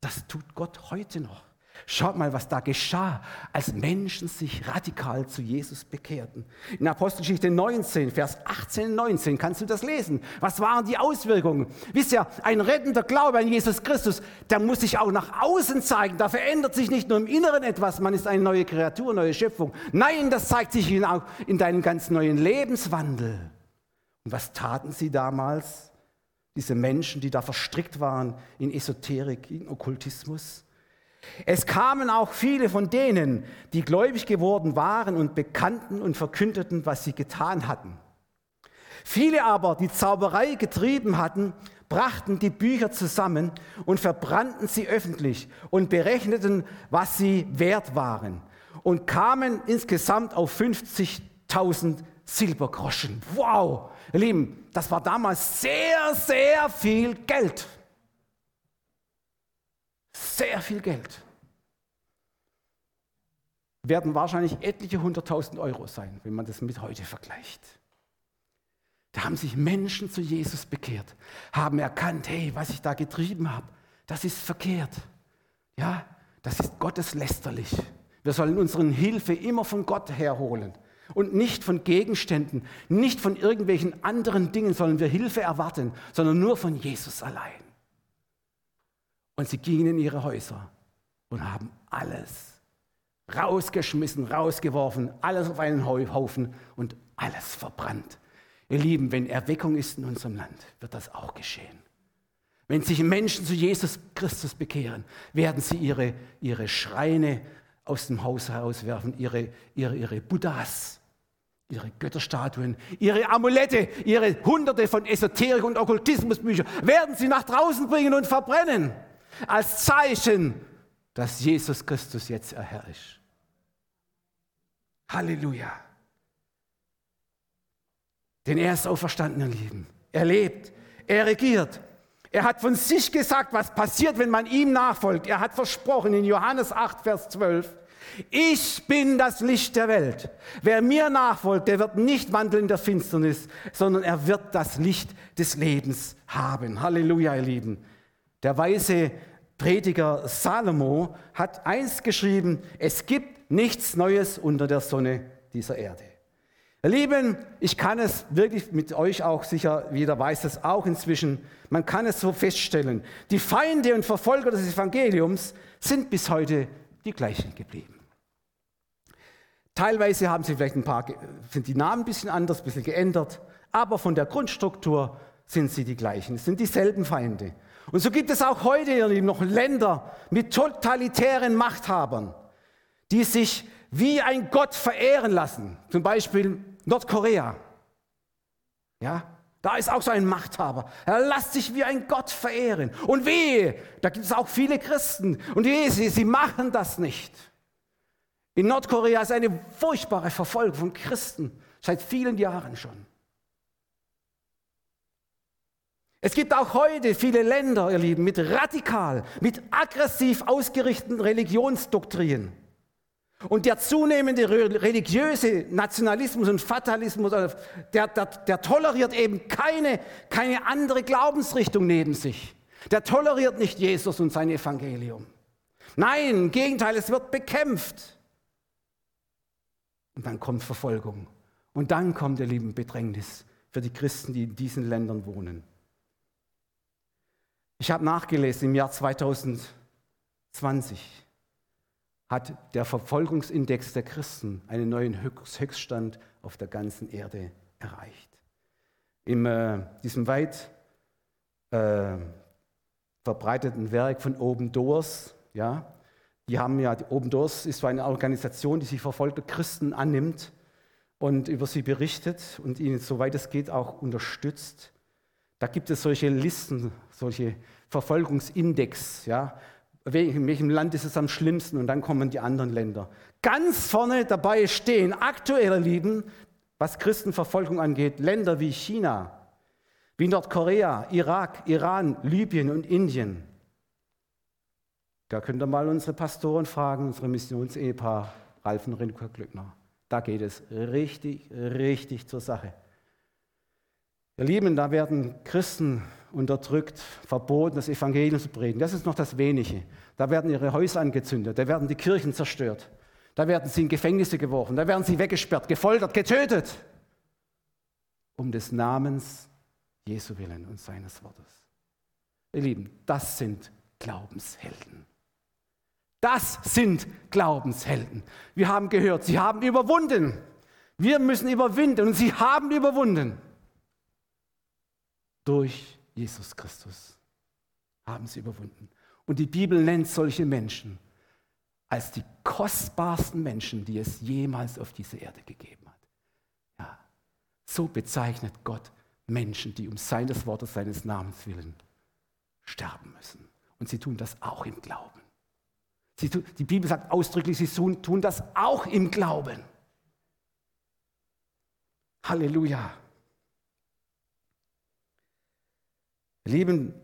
Das tut Gott heute noch. Schaut mal, was da geschah, als Menschen sich radikal zu Jesus bekehrten. In Apostelgeschichte 19, Vers 18 und 19 kannst du das lesen. Was waren die Auswirkungen? Wisst ihr, ein rettender Glaube an Jesus Christus, der muss sich auch nach außen zeigen. Da verändert sich nicht nur im Inneren etwas, man ist eine neue Kreatur, neue Schöpfung. Nein, das zeigt sich auch in deinem ganz neuen Lebenswandel. Und was taten sie damals? Diese Menschen, die da verstrickt waren in Esoterik, in Okkultismus. Es kamen auch viele von denen, die gläubig geworden waren und bekannten und verkündeten, was sie getan hatten. Viele aber, die Zauberei getrieben hatten, brachten die Bücher zusammen und verbrannten sie öffentlich und berechneten, was sie wert waren und kamen insgesamt auf 50.000 Silbergroschen. Wow, ihr Lieben, das war damals sehr, sehr viel Geld. Sehr viel Geld. Werden wahrscheinlich etliche hunderttausend Euro sein, wenn man das mit heute vergleicht. Da haben sich Menschen zu Jesus bekehrt, haben erkannt, hey, was ich da getrieben habe, das ist verkehrt. Ja, das ist gotteslästerlich. Wir sollen unsere Hilfe immer von Gott herholen und nicht von Gegenständen, nicht von irgendwelchen anderen Dingen sollen wir Hilfe erwarten, sondern nur von Jesus allein. Und sie gingen in ihre Häuser und haben alles rausgeschmissen, rausgeworfen, alles auf einen Haufen und alles verbrannt. Ihr Lieben, wenn Erweckung ist in unserem Land, wird das auch geschehen. Wenn sich Menschen zu Jesus Christus bekehren, werden sie ihre, ihre Schreine aus dem Haus herauswerfen, ihre, ihre, ihre Buddhas, ihre Götterstatuen, ihre Amulette, ihre hunderte von Esoterik- und Okkultismusbüchern, werden sie nach draußen bringen und verbrennen, als Zeichen, dass Jesus Christus jetzt Herr ist. Halleluja. Denn er ist auferstanden, ihr Lieben. Er lebt, er regiert. Er hat von sich gesagt, was passiert, wenn man ihm nachfolgt. Er hat versprochen in Johannes 8, Vers 12, ich bin das Licht der Welt. Wer mir nachfolgt, der wird nicht wandeln in der Finsternis, sondern er wird das Licht des Lebens haben. Halleluja, ihr Lieben. Der weise Prediger Salomo hat eins geschrieben, es gibt nichts Neues unter der Sonne dieser Erde. Ihr Lieben, ich kann es wirklich mit euch auch sicher, jeder weiß es auch inzwischen, man kann es so feststellen. Die Feinde und Verfolger des Evangeliums sind bis heute die gleichen geblieben. Teilweise haben sie vielleicht ein paar, sind die Namen ein bisschen anders, ein bisschen geändert, aber von der Grundstruktur sind sie die gleichen. Es sind dieselben Feinde. Und so gibt es auch heute, ihr Lieben, noch Länder mit totalitären Machthabern, die sich wie ein Gott verehren lassen. Zum Beispiel Nordkorea. Ja, da ist auch so ein Machthaber. Er lässt sich wie ein Gott verehren. Und wehe, da gibt es auch viele Christen. Und wehe, sie, sie machen das nicht. In Nordkorea ist eine furchtbare Verfolgung von Christen seit vielen Jahren schon. Es gibt auch heute viele Länder, ihr Lieben, mit radikal, mit aggressiv ausgerichteten Religionsdoktrinen. Und der zunehmende religiöse Nationalismus und Fatalismus, der, der, der toleriert eben keine, keine andere Glaubensrichtung neben sich. Der toleriert nicht Jesus und sein Evangelium. Nein, im Gegenteil, es wird bekämpft. Und dann kommt Verfolgung. Und dann kommt, ihr Lieben, Bedrängnis für die Christen, die in diesen Ländern wohnen. Ich habe nachgelesen, im Jahr 2020 hat der Verfolgungsindex der Christen einen neuen Höchststand auf der ganzen Erde erreicht. In äh, diesem weit äh, verbreiteten Werk von Open Doors, ja, die haben ja, Open Doors ist so eine Organisation, die sich verfolgte Christen annimmt und über sie berichtet und ihnen, soweit es geht, auch unterstützt. Da gibt es solche Listen, solche Verfolgungsindex, ja, in welchem Land ist es am schlimmsten und dann kommen die anderen Länder. Ganz vorne dabei stehen aktuelle Lieben, was Christenverfolgung angeht, Länder wie China, wie Nordkorea, Irak, Iran, Libyen und Indien. Da könnt ihr mal unsere Pastoren fragen, unsere Missionsehepaar Ralf und Renko Glückner. Da geht es richtig, richtig zur Sache. Ihr Lieben, da werden Christen unterdrückt, verboten, das Evangelium zu predigen. Das ist noch das Wenige. Da werden ihre Häuser angezündet, da werden die Kirchen zerstört, da werden sie in Gefängnisse geworfen, da werden sie weggesperrt, gefoltert, getötet. Um des Namens Jesu willen und seines Wortes. Ihr Lieben, das sind Glaubenshelden. Das sind Glaubenshelden. Wir haben gehört, sie haben überwunden. Wir müssen überwinden und sie haben überwunden durch Jesus Christus haben sie überwunden. Und die Bibel nennt solche Menschen als die kostbarsten Menschen, die es jemals auf dieser Erde gegeben hat. Ja, so bezeichnet Gott Menschen, die um seines Wortes, seines Namens willen sterben müssen. Und sie tun das auch im Glauben. Sie, die Bibel sagt ausdrücklich, sie tun, tun das auch im Glauben. Halleluja. Lieben,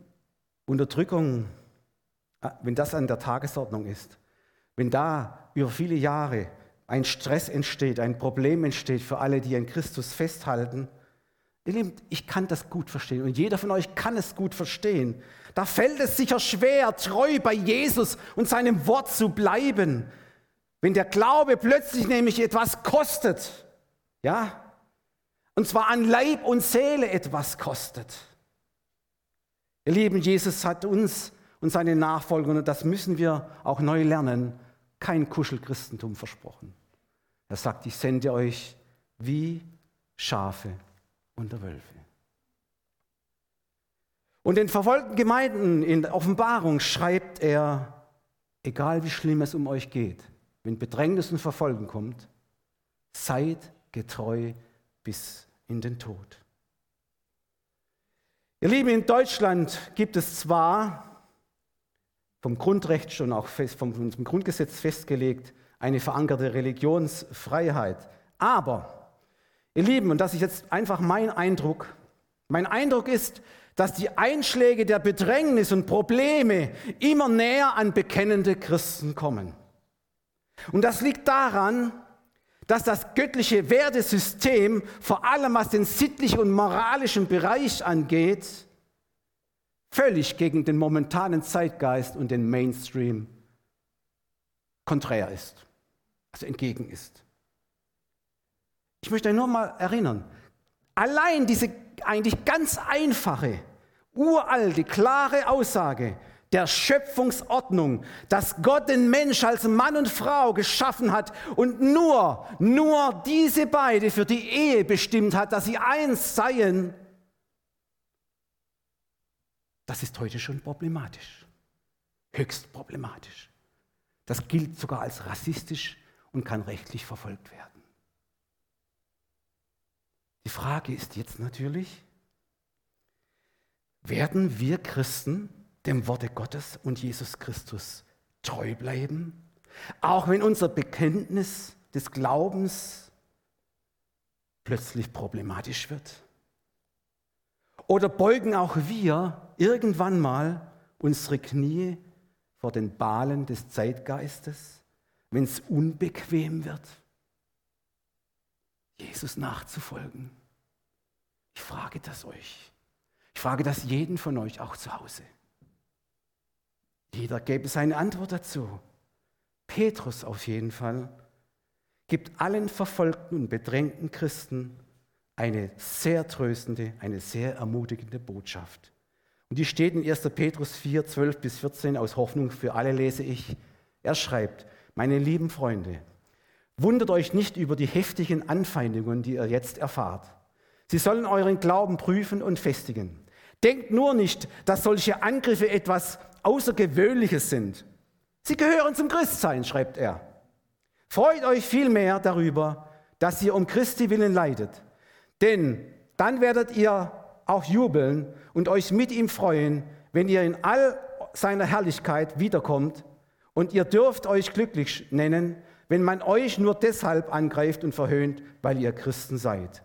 Unterdrückung, äh, wenn das an der Tagesordnung ist, wenn da über viele Jahre ein Stress entsteht, ein Problem entsteht für alle, die an Christus festhalten, Ihr Lieben, ich kann das gut verstehen und jeder von euch kann es gut verstehen. Da fällt es sicher schwer, treu bei Jesus und seinem Wort zu bleiben, wenn der Glaube plötzlich nämlich etwas kostet. Ja? Und zwar an Leib und Seele etwas kostet. Ihr Lieben, Jesus hat uns und seine Nachfolger, und das müssen wir auch neu lernen, kein Kuschelchristentum versprochen. Er sagt, ich sende euch wie Schafe unter Wölfe. Und den verfolgten Gemeinden in der Offenbarung schreibt er, egal wie schlimm es um euch geht, wenn Bedrängnis und Verfolgen kommt, seid getreu bis in den Tod. Ihr Lieben, in Deutschland gibt es zwar vom Grundrecht schon auch fest, vom, vom Grundgesetz festgelegt, eine verankerte Religionsfreiheit. Aber, ihr Lieben, und das ist jetzt einfach mein Eindruck, mein Eindruck ist, dass die Einschläge der Bedrängnis und Probleme immer näher an bekennende Christen kommen. Und das liegt daran, dass das göttliche Wertesystem, vor allem was den sittlichen und moralischen Bereich angeht, völlig gegen den momentanen Zeitgeist und den Mainstream konträr ist, also entgegen ist. Ich möchte nur mal erinnern, allein diese eigentlich ganz einfache, uralte, klare Aussage, der Schöpfungsordnung, dass Gott den Mensch als Mann und Frau geschaffen hat und nur, nur diese beide für die Ehe bestimmt hat, dass sie eins seien, das ist heute schon problematisch. Höchst problematisch. Das gilt sogar als rassistisch und kann rechtlich verfolgt werden. Die Frage ist jetzt natürlich, werden wir Christen dem Worte Gottes und Jesus Christus treu bleiben, auch wenn unser Bekenntnis des Glaubens plötzlich problematisch wird? Oder beugen auch wir irgendwann mal unsere Knie vor den Balen des Zeitgeistes, wenn es unbequem wird, Jesus nachzufolgen? Ich frage das euch. Ich frage das jeden von euch auch zu Hause. Jeder gäbe seine Antwort dazu. Petrus auf jeden Fall gibt allen verfolgten und bedrängten Christen eine sehr tröstende, eine sehr ermutigende Botschaft. Und die steht in 1. Petrus 4, 12 bis 14 aus Hoffnung für alle lese ich. Er schreibt, meine lieben Freunde, wundert euch nicht über die heftigen Anfeindungen, die ihr jetzt erfahrt. Sie sollen euren Glauben prüfen und festigen. Denkt nur nicht, dass solche Angriffe etwas Außergewöhnliches sind. Sie gehören zum Christsein, schreibt er. Freut euch vielmehr darüber, dass ihr um Christi willen leidet. Denn dann werdet ihr auch jubeln und euch mit ihm freuen, wenn ihr in all seiner Herrlichkeit wiederkommt. Und ihr dürft euch glücklich nennen, wenn man euch nur deshalb angreift und verhöhnt, weil ihr Christen seid.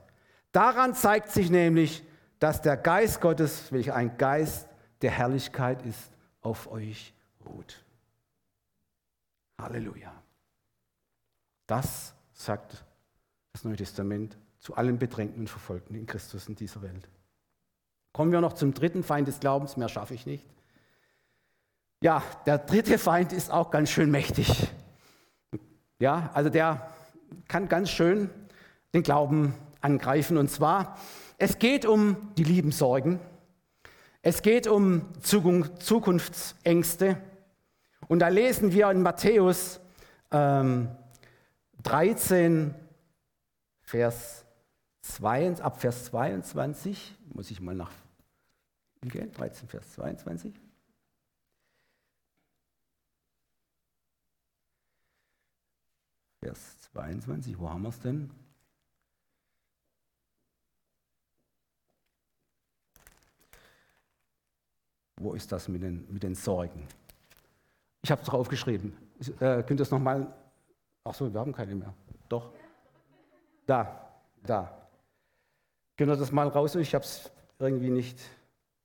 Daran zeigt sich nämlich, dass der Geist Gottes, welcher ein Geist der Herrlichkeit ist, auf euch ruht. Halleluja. Das sagt das Neue Testament zu allen Bedrängten und Verfolgten in Christus in dieser Welt. Kommen wir noch zum dritten Feind des Glaubens, mehr schaffe ich nicht. Ja, der dritte Feind ist auch ganz schön mächtig. Ja, also der kann ganz schön den Glauben angreifen. Und zwar, es geht um die lieben Sorgen, es geht um Zukunftsängste. Und da lesen wir in Matthäus ähm, 13, Vers 2, ab Vers 22, muss ich mal nach 13, Vers 22. Vers 22, wo haben wir es denn? Wo ist das mit den, mit den Sorgen? Ich habe es drauf geschrieben. Äh, könnt ihr es nochmal? Ach so, wir haben keine mehr. Doch. Da, da. Könnt ihr das mal raus? Ich habe es irgendwie nicht.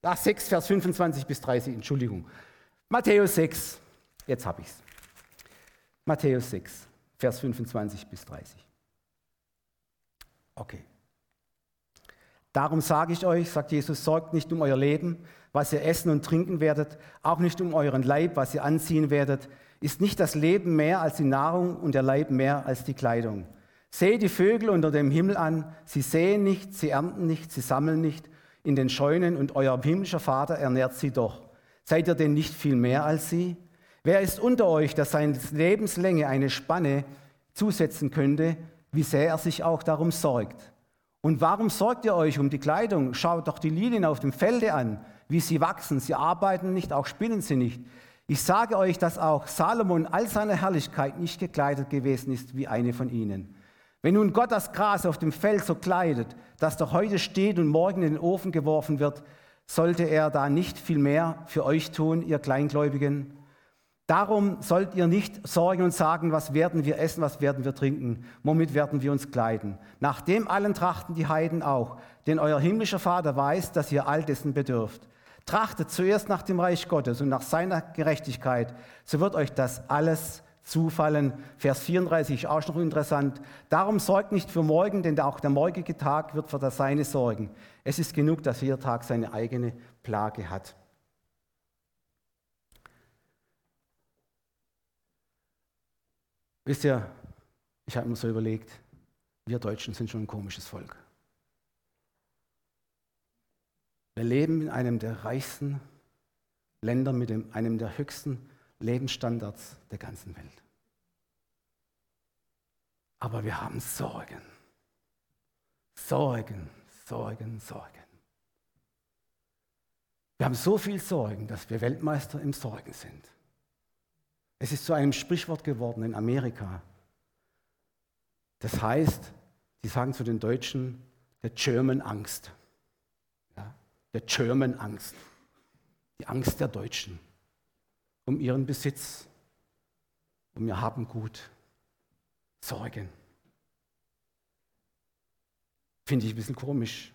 Ach, 6, Vers 25 bis 30, Entschuldigung. Matthäus 6, jetzt habe ich es. Matthäus 6, Vers 25 bis 30. Okay. Darum sage ich euch, sagt Jesus, sorgt nicht um euer Leben, was ihr essen und trinken werdet, auch nicht um euren Leib, was ihr anziehen werdet. Ist nicht das Leben mehr als die Nahrung und der Leib mehr als die Kleidung? Seht die Vögel unter dem Himmel an, sie säen nicht, sie ernten nicht, sie sammeln nicht in den Scheunen und euer himmlischer Vater ernährt sie doch. Seid ihr denn nicht viel mehr als sie? Wer ist unter euch, der seine Lebenslänge eine Spanne zusetzen könnte, wie sehr er sich auch darum sorgt? Und warum sorgt ihr euch um die Kleidung? Schaut doch die Lilien auf dem Felde an, wie sie wachsen. Sie arbeiten nicht, auch spinnen sie nicht. Ich sage euch, dass auch Salomon all seiner Herrlichkeit nicht gekleidet gewesen ist wie eine von ihnen. Wenn nun Gott das Gras auf dem Feld so kleidet, das doch heute steht und morgen in den Ofen geworfen wird, sollte er da nicht viel mehr für euch tun, ihr Kleingläubigen? Darum sollt ihr nicht sorgen und sagen, was werden wir essen, was werden wir trinken, womit werden wir uns kleiden. Nach dem allen trachten die Heiden auch, denn euer himmlischer Vater weiß, dass ihr all dessen bedürft. Trachtet zuerst nach dem Reich Gottes und nach seiner Gerechtigkeit, so wird euch das alles zufallen. Vers 34 ist auch noch interessant. Darum sorgt nicht für morgen, denn auch der morgige Tag wird für das Seine sorgen. Es ist genug, dass jeder Tag seine eigene Plage hat. Wisst ihr, ich habe mir so überlegt, wir Deutschen sind schon ein komisches Volk. Wir leben in einem der reichsten Länder mit dem, einem der höchsten Lebensstandards der ganzen Welt. Aber wir haben Sorgen. Sorgen, Sorgen, Sorgen. Wir haben so viel Sorgen, dass wir Weltmeister im Sorgen sind. Es ist zu einem Sprichwort geworden in Amerika. Das heißt, sie sagen zu den Deutschen, der German Angst. Der German Angst. Die Angst der Deutschen um ihren Besitz, um ihr Habengut. Sorgen. Finde ich ein bisschen komisch.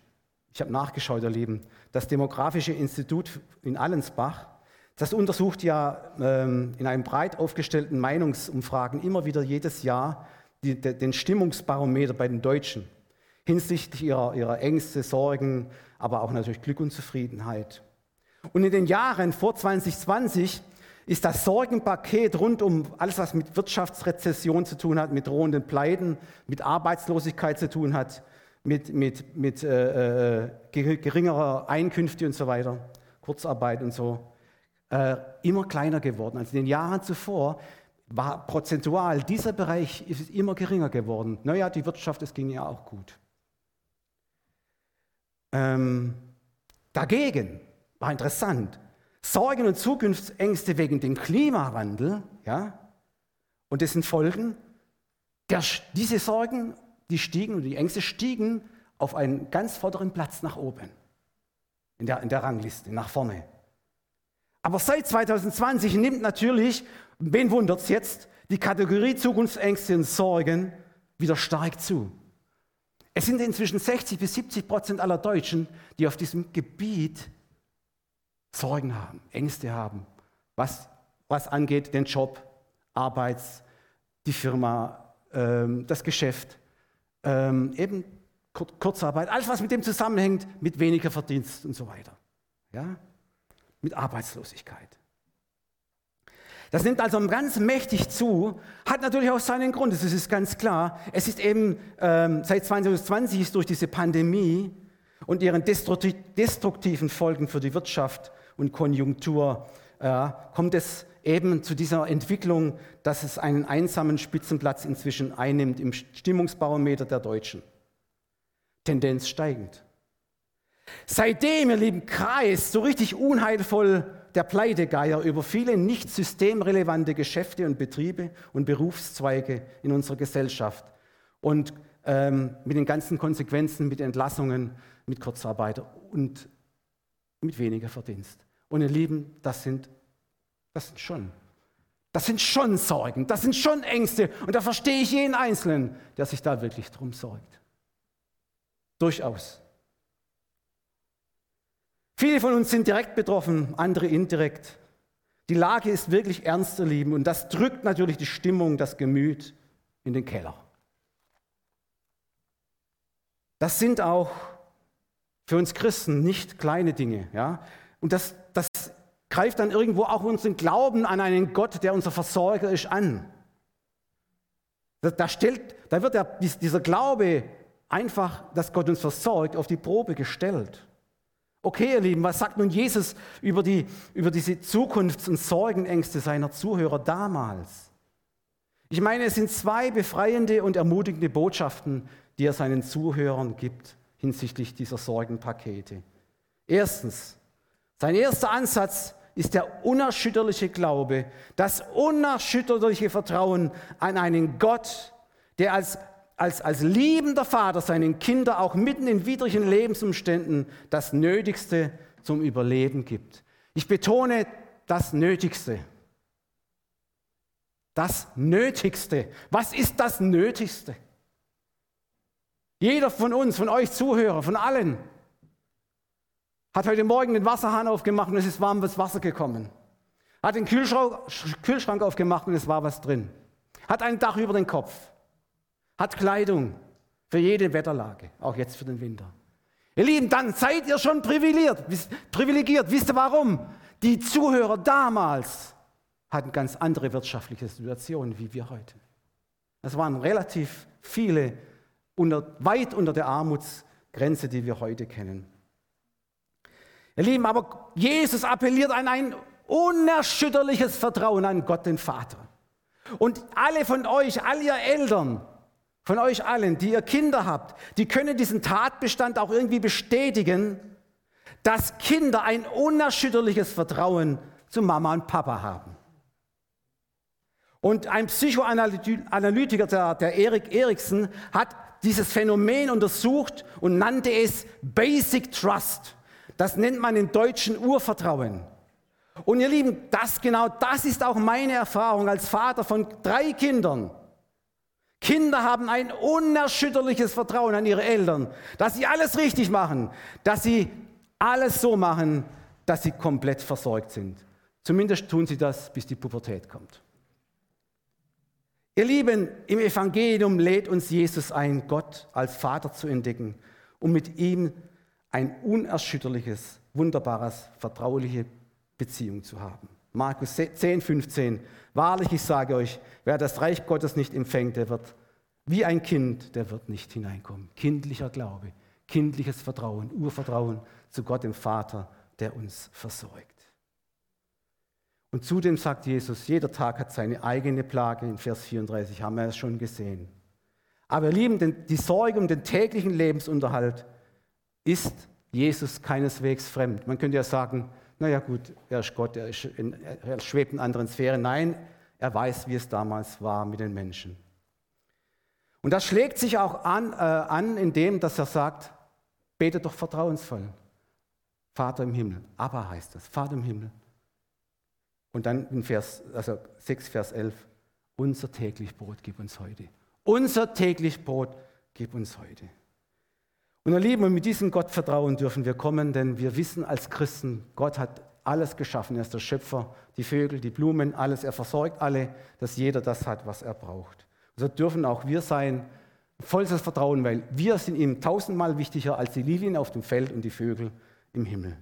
Ich habe nachgeschaut, ihr Lieben. Das Demografische Institut in Allensbach das untersucht ja ähm, in einem breit aufgestellten Meinungsumfragen immer wieder jedes Jahr die, de, den Stimmungsbarometer bei den Deutschen hinsichtlich ihrer, ihrer Ängste, Sorgen, aber auch natürlich Glück und Zufriedenheit. Und in den Jahren vor 2020 ist das Sorgenpaket rund um alles, was mit Wirtschaftsrezession zu tun hat, mit drohenden Pleiten, mit Arbeitslosigkeit zu tun hat, mit, mit, mit äh, äh geringerer Einkünfte und so weiter, Kurzarbeit und so, äh, immer kleiner geworden. Also in den Jahren zuvor war prozentual dieser Bereich immer geringer geworden. Naja, die Wirtschaft, es ging ja auch gut. Ähm, dagegen war interessant, Sorgen und Zukunftsängste wegen dem Klimawandel ja, und dessen Folgen, der, diese Sorgen, die stiegen und die Ängste stiegen auf einen ganz vorderen Platz nach oben in der, in der Rangliste, nach vorne. Aber seit 2020 nimmt natürlich, wen wundert es jetzt, die Kategorie Zukunftsängste und Sorgen wieder stark zu. Es sind inzwischen 60 bis 70 Prozent aller Deutschen, die auf diesem Gebiet Sorgen haben, Ängste haben, was, was angeht den Job, Arbeits, die Firma, ähm, das Geschäft, ähm, eben Kur Kurzarbeit, alles was mit dem zusammenhängt, mit weniger Verdienst und so weiter. Ja? mit Arbeitslosigkeit. Das nimmt also ganz mächtig zu, hat natürlich auch seinen Grund, das ist ganz klar. Es ist eben ähm, seit 2020 ist durch diese Pandemie und ihren destruktiven Folgen für die Wirtschaft und Konjunktur äh, kommt es eben zu dieser Entwicklung, dass es einen einsamen Spitzenplatz inzwischen einnimmt im Stimmungsbarometer der Deutschen. Tendenz steigend. Seitdem, ihr lieben Kreis, so richtig unheilvoll der Pleitegeier über viele nicht systemrelevante Geschäfte und Betriebe und Berufszweige in unserer Gesellschaft und ähm, mit den ganzen Konsequenzen, mit Entlassungen, mit Kurzarbeit und mit weniger Verdienst. Und ihr Lieben, das sind, das sind schon, das sind schon Sorgen, das sind schon Ängste und da verstehe ich jeden Einzelnen, der sich da wirklich drum sorgt. Durchaus. Viele von uns sind direkt betroffen, andere indirekt. Die Lage ist wirklich ernst, ihr Lieben, und das drückt natürlich die Stimmung, das Gemüt in den Keller. Das sind auch Für uns Christen nicht kleine Dinge. Ja? Und das, das greift dann irgendwo auch unseren Glauben an einen Gott, der unser Versorger ist, an. Da, da, stellt, da wird der, dieser Glaube einfach, dass Gott uns versorgt, auf die Probe gestellt. Okay, ihr Lieben, was sagt nun Jesus über, die, über diese Zukunfts- und Sorgenängste seiner Zuhörer damals? Ich meine, es sind zwei befreiende und ermutigende Botschaften, die er seinen Zuhörern gibt hinsichtlich dieser Sorgenpakete. Erstens, sein erster Ansatz ist der unerschütterliche Glaube, das unerschütterliche Vertrauen an einen Gott, der als, als, als liebender Vater seinen Kindern auch mitten in widrigen Lebensumständen das Nötigste zum Überleben gibt. Ich betone das Nötigste. Das Nötigste. Was ist das Nötigste? Jeder von uns, von euch Zuhörer, von allen, hat heute Morgen den Wasserhahn aufgemacht und es ist warmes Wasser gekommen. Hat den Kühlschrank aufgemacht und es war was drin. Hat ein Dach über den Kopf. Hat Kleidung für jede Wetterlage, auch jetzt für den Winter. Ihr Lieben, dann seid ihr schon privilegiert. privilegiert. Wisst ihr warum? Die Zuhörer damals hatten ganz andere wirtschaftliche Situationen wie wir heute. Es waren relativ viele unter, weit unter der Armutsgrenze, die wir heute kennen. Ihr Lieben, aber Jesus appelliert an ein unerschütterliches Vertrauen an Gott, den Vater. Und alle von euch, all ihr Eltern, von euch allen, die ihr Kinder habt, die können diesen Tatbestand auch irgendwie bestätigen, dass Kinder ein unerschütterliches Vertrauen zu Mama und Papa haben. Und ein Psychoanalytiker, der, der Erik Eriksen, hat dieses Phänomen untersucht und nannte es Basic Trust. Das nennt man im Deutschen Urvertrauen. Und ihr Lieben, das genau das ist auch meine Erfahrung als Vater von drei Kindern. Kinder haben ein unerschütterliches Vertrauen an ihre Eltern, dass sie alles richtig machen, dass sie alles so machen, dass sie komplett versorgt sind. Zumindest tun sie das, bis die Pubertät kommt. Ihr Lieben, im Evangelium lädt uns Jesus ein, Gott als Vater zu entdecken und mit ihm ein unerschütterliches, wunderbares, vertrauliche Beziehung zu haben. Markus 10, 15. Wahrlich, ich sage euch, wer das Reich Gottes nicht empfängt, der wird wie ein Kind, der wird nicht hineinkommen. Kindlicher Glaube, kindliches Vertrauen, Urvertrauen zu Gott, dem Vater, der uns versorgt. Und zudem sagt Jesus, jeder Tag hat seine eigene Plage. In Vers 34 haben wir es schon gesehen. Aber ihr Lieben, die Sorge um den täglichen Lebensunterhalt ist Jesus keineswegs fremd. Man könnte ja sagen, naja gut, er ist Gott, er, ist in, er schwebt in anderen Sphären. Nein, er weiß, wie es damals war mit den Menschen. Und das schlägt sich auch an, äh, an indem dass er sagt, bete doch vertrauensvoll. Vater im Himmel. Aber heißt das, Vater im Himmel. Und dann in Vers, also 6, Vers 11, unser täglich Brot gib uns heute. Unser täglich Brot gib uns heute. Und ihr Lieben, und mit diesem Gottvertrauen dürfen wir kommen, denn wir wissen als Christen, Gott hat alles geschaffen. Er ist der Schöpfer, die Vögel, die Blumen, alles. Er versorgt alle, dass jeder das hat, was er braucht. Und so dürfen auch wir sein, vollstes Vertrauen, weil wir sind ihm tausendmal wichtiger als die Lilien auf dem Feld und die Vögel im Himmel.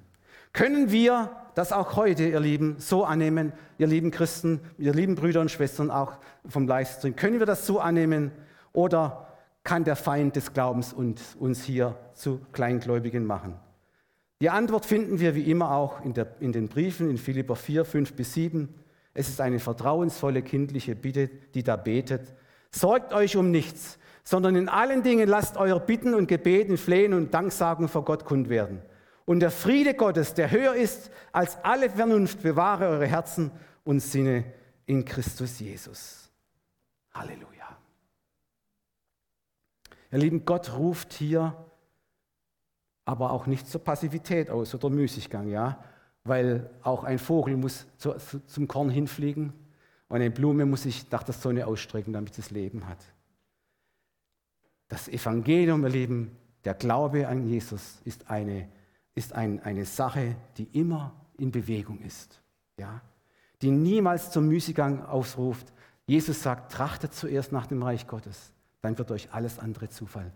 Können wir das auch heute, ihr Lieben, so annehmen, ihr lieben Christen, ihr lieben Brüder und Schwestern auch vom Livestream? Können wir das so annehmen oder kann der Feind des Glaubens uns hier zu Kleingläubigen machen? Die Antwort finden wir wie immer auch in, der, in den Briefen in Philipper 4, 5 bis 7. Es ist eine vertrauensvolle kindliche Bitte, die da betet. Sorgt euch um nichts, sondern in allen Dingen lasst euer Bitten und Gebeten, Flehen und Danksagen vor Gott kund werden. Und der Friede Gottes, der höher ist als alle Vernunft, bewahre eure Herzen und Sinne in Christus Jesus. Halleluja. Ihr Lieben, Gott ruft hier aber auch nicht zur Passivität aus oder Müßiggang, ja, weil auch ein Vogel muss zu, zum Korn hinfliegen und eine Blume muss sich nach der Sonne ausstrecken, damit es Leben hat. Das Evangelium, ihr Lieben, der Glaube an Jesus ist eine, ist ein, eine Sache, die immer in Bewegung ist, ja, die niemals zum Müßiggang ausruft. Jesus sagt, trachtet zuerst nach dem Reich Gottes dann wird euch alles andere zufallen.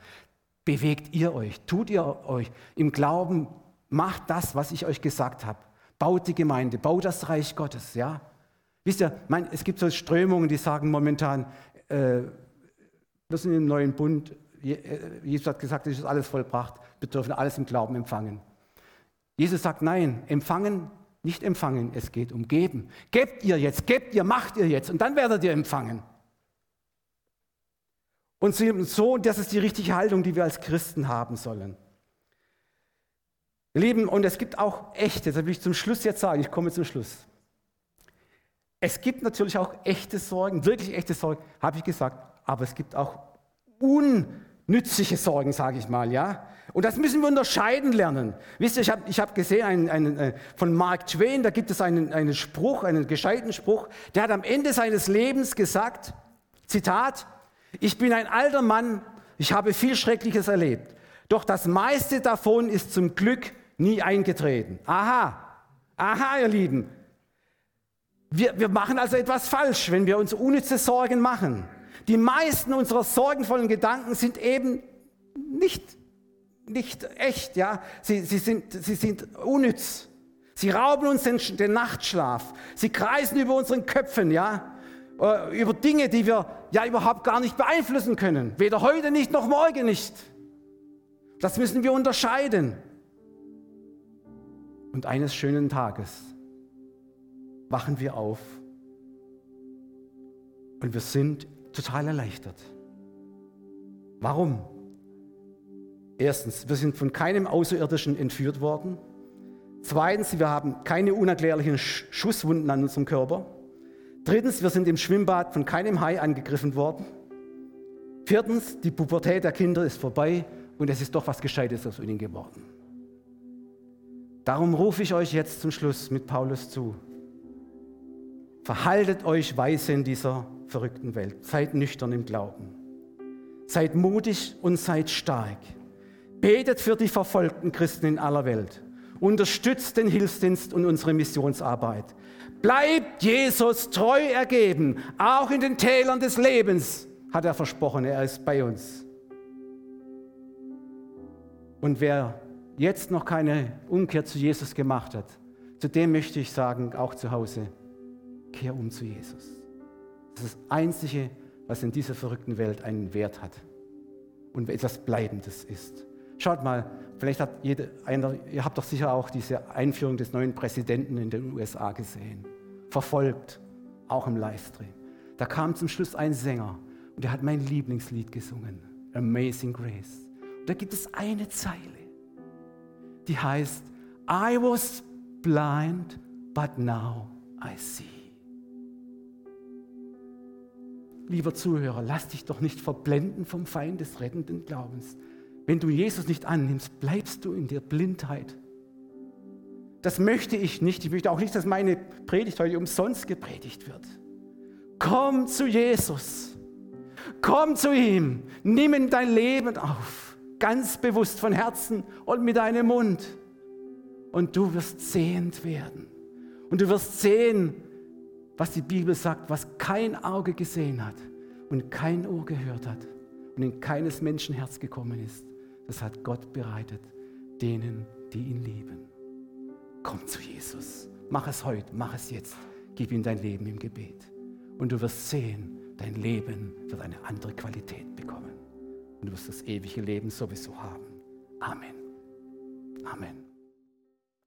bewegt ihr euch, tut ihr euch im Glauben, macht das, was ich euch gesagt habe. Baut die Gemeinde, baut das Reich Gottes, ja. Wisst ihr, mein, es gibt so Strömungen, die sagen momentan, äh, wir sind im neuen Bund, äh, Jesus hat gesagt, es ist alles vollbracht, wir dürfen alles im Glauben empfangen. Jesus sagt, nein, empfangen, nicht empfangen, es geht um geben. Gebt ihr jetzt, gebt ihr, macht ihr jetzt und dann werdet ihr empfangen. Und so, das ist die richtige Haltung, die wir als Christen haben sollen. Lieben, und es gibt auch echte, das will ich zum Schluss jetzt sagen, ich komme zum Schluss. Es gibt natürlich auch echte Sorgen, wirklich echte Sorgen, habe ich gesagt, aber es gibt auch unnützliche Sorgen, sage ich mal, ja. Und das müssen wir unterscheiden lernen. Wisst ihr, ich habe ich hab gesehen einen, einen, äh, von Mark Twain, da gibt es einen, einen Spruch, einen gescheiten Spruch, der hat am Ende seines Lebens gesagt, Zitat, ich bin ein alter Mann, ich habe viel Schreckliches erlebt, doch das meiste davon ist zum Glück nie eingetreten. Aha, aha, ihr Lieben. Wir, wir machen also etwas falsch, wenn wir uns unnütze Sorgen machen. Die meisten unserer sorgenvollen Gedanken sind eben nicht, nicht echt, ja. Sie, sie, sind, sie sind unnütz. Sie rauben uns den, den Nachtschlaf. Sie kreisen über unseren Köpfen, ja. Äh, über Dinge, die wir ja überhaupt gar nicht beeinflussen können. Weder heute nicht noch morgen nicht. Das müssen wir unterscheiden. Und eines schönen Tages wachen wir auf und wir sind total erleichtert. Warum? Erstens, wir sind von keinem Außerirdischen entführt worden. Zweitens, wir haben keine unerklärlichen Schusswunden an unserem Körper. Drittens, wir sind im Schwimmbad von keinem Hai angegriffen worden. Viertens, die Pubertät der Kinder ist vorbei und es ist doch was Gescheites aus ihnen geworden. Darum rufe ich euch jetzt zum Schluss mit Paulus zu. Verhaltet euch weise in dieser verrückten Welt. Seid nüchtern im Glauben. Seid mutig und seid stark. Betet für die verfolgten Christen in aller Welt. Unterstützt den Hilfsdienst und unsere Missionsarbeit. Bleibt Jesus treu ergeben, auch in den Tälern des Lebens, hat er versprochen, er ist bei uns. Und wer jetzt noch keine Umkehr zu Jesus gemacht hat, zu dem möchte ich sagen, auch zu Hause, kehr um zu Jesus. Das ist das Einzige, was in dieser verrückten Welt einen Wert hat und etwas Bleibendes ist. Schaut mal, vielleicht hat jeder, einer, ihr habt doch sicher auch diese Einführung des neuen Präsidenten in den USA gesehen verfolgt, auch im Livestream. Da kam zum Schluss ein Sänger und der hat mein Lieblingslied gesungen, Amazing Grace. Und da gibt es eine Zeile, die heißt, I was blind, but now I see. Lieber Zuhörer, lass dich doch nicht verblenden vom Feind des rettenden Glaubens. Wenn du Jesus nicht annimmst, bleibst du in der Blindheit das möchte ich nicht. Ich möchte auch nicht, dass meine Predigt heute umsonst gepredigt wird. Komm zu Jesus. Komm zu ihm. Nimm in dein Leben auf. Ganz bewusst von Herzen und mit deinem Mund. Und du wirst sehend werden. Und du wirst sehen, was die Bibel sagt, was kein Auge gesehen hat und kein Ohr gehört hat und in keines Menschen Herz gekommen ist. Das hat Gott bereitet denen, die ihn lieben. Komm zu Jesus. Mach es heute, mach es jetzt. Gib ihm dein Leben im Gebet. Und du wirst sehen, dein Leben wird eine andere Qualität bekommen. Und du wirst das ewige Leben sowieso haben. Amen. Amen.